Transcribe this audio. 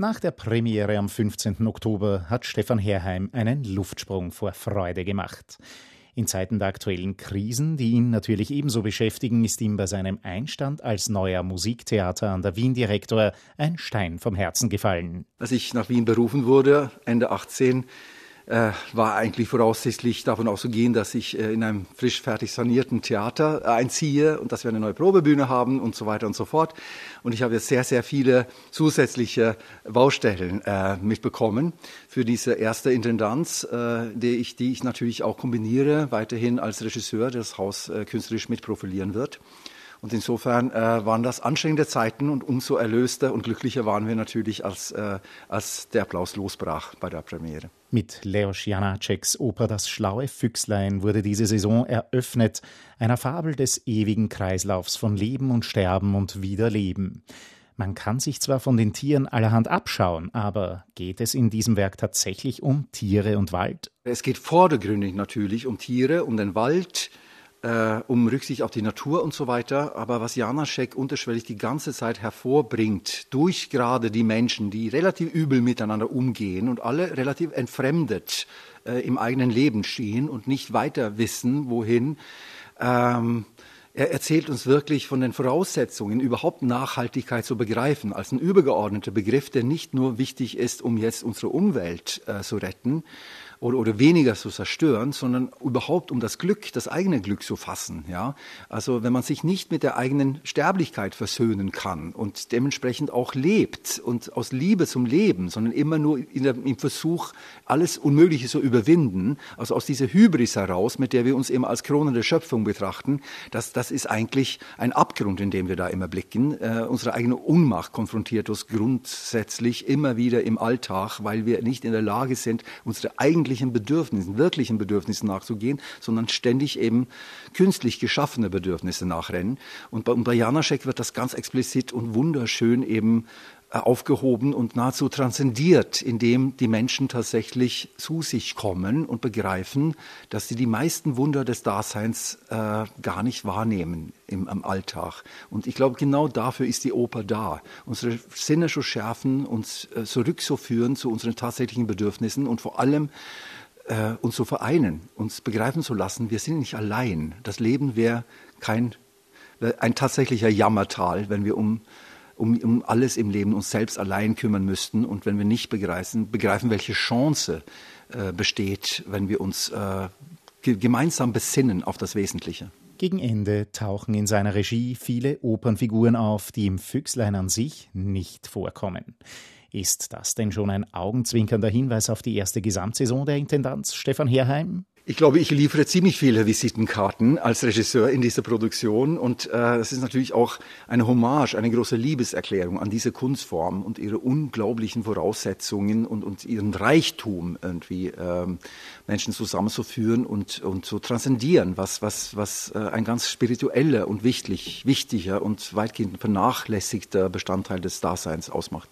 Nach der Premiere am 15. Oktober hat Stefan Herheim einen Luftsprung vor Freude gemacht. In Zeiten der aktuellen Krisen, die ihn natürlich ebenso beschäftigen, ist ihm bei seinem Einstand als neuer Musiktheater an der Wien-Direktor ein Stein vom Herzen gefallen. Als ich nach Wien berufen wurde, Ende 18, äh, war eigentlich voraussichtlich davon auszugehen, dass ich äh, in einem frisch fertig sanierten Theater einziehe und dass wir eine neue Probebühne haben und so weiter und so fort. Und ich habe jetzt sehr, sehr viele zusätzliche Baustellen äh, mitbekommen für diese erste Intendanz, äh, die, ich, die ich natürlich auch kombiniere, weiterhin als Regisseur, der das Haus äh, künstlerisch mitprofilieren wird. Und insofern äh, waren das anstrengende Zeiten und umso erlöster und glücklicher waren wir natürlich, als, äh, als der Applaus losbrach bei der Premiere. Mit Leos Janaceks Oper Das schlaue Füchslein wurde diese Saison eröffnet, einer Fabel des ewigen Kreislaufs von Leben und Sterben und Wiederleben. Man kann sich zwar von den Tieren allerhand abschauen, aber geht es in diesem Werk tatsächlich um Tiere und Wald? Es geht vordergründig natürlich um Tiere, um den Wald, äh, um Rücksicht auf die Natur und so weiter. Aber was Janaschek unterschwellig die ganze Zeit hervorbringt, durch gerade die Menschen, die relativ übel miteinander umgehen und alle relativ entfremdet äh, im eigenen Leben stehen und nicht weiter wissen, wohin, ähm, er erzählt uns wirklich von den Voraussetzungen, überhaupt Nachhaltigkeit zu begreifen, als ein übergeordneter Begriff, der nicht nur wichtig ist, um jetzt unsere Umwelt äh, zu retten, oder, oder weniger zu zerstören, sondern überhaupt um das Glück, das eigene Glück zu fassen. Ja? Also wenn man sich nicht mit der eigenen Sterblichkeit versöhnen kann und dementsprechend auch lebt und aus Liebe zum Leben, sondern immer nur der, im Versuch, alles Unmögliche zu überwinden, also aus dieser Hybris heraus, mit der wir uns immer als Kronen der Schöpfung betrachten, das, das ist eigentlich ein Abgrund, in dem wir da immer blicken. Äh, unsere eigene Unmacht konfrontiert uns grundsätzlich immer wieder im Alltag, weil wir nicht in der Lage sind, unsere eigentliche eigentlichen Bedürfnissen, wirklichen Bedürfnissen nachzugehen, sondern ständig eben künstlich geschaffene Bedürfnisse nachrennen. Und bei, und bei Janaschek wird das ganz explizit und wunderschön eben aufgehoben und nahezu transzendiert, indem die Menschen tatsächlich zu sich kommen und begreifen, dass sie die meisten Wunder des Daseins äh, gar nicht wahrnehmen im, im Alltag. Und ich glaube, genau dafür ist die Oper da. Unsere Sinne zu schärfen, uns äh, zurückzuführen zu unseren tatsächlichen Bedürfnissen und vor allem äh, uns zu vereinen, uns begreifen zu lassen, wir sind nicht allein. Das Leben wäre kein ein tatsächlicher Jammertal, wenn wir um um, um alles im Leben uns selbst allein kümmern müssten und wenn wir nicht begreifen, begreifen welche Chance äh, besteht, wenn wir uns äh, gemeinsam besinnen auf das Wesentliche. Gegen Ende tauchen in seiner Regie viele Opernfiguren auf, die im Füchslein an sich nicht vorkommen. Ist das denn schon ein augenzwinkernder Hinweis auf die erste Gesamtsaison der Intendanz Stefan Herheim? Ich glaube, ich liefere ziemlich viele Visitenkarten als Regisseur in dieser Produktion und äh, das ist natürlich auch eine Hommage, eine große Liebeserklärung an diese Kunstform und ihre unglaublichen Voraussetzungen und, und ihren Reichtum irgendwie ähm, Menschen zusammenzuführen und, und zu transzendieren, was, was, was äh, ein ganz spiritueller und wichtig, wichtiger und weitgehend vernachlässigter Bestandteil des Daseins ausmacht.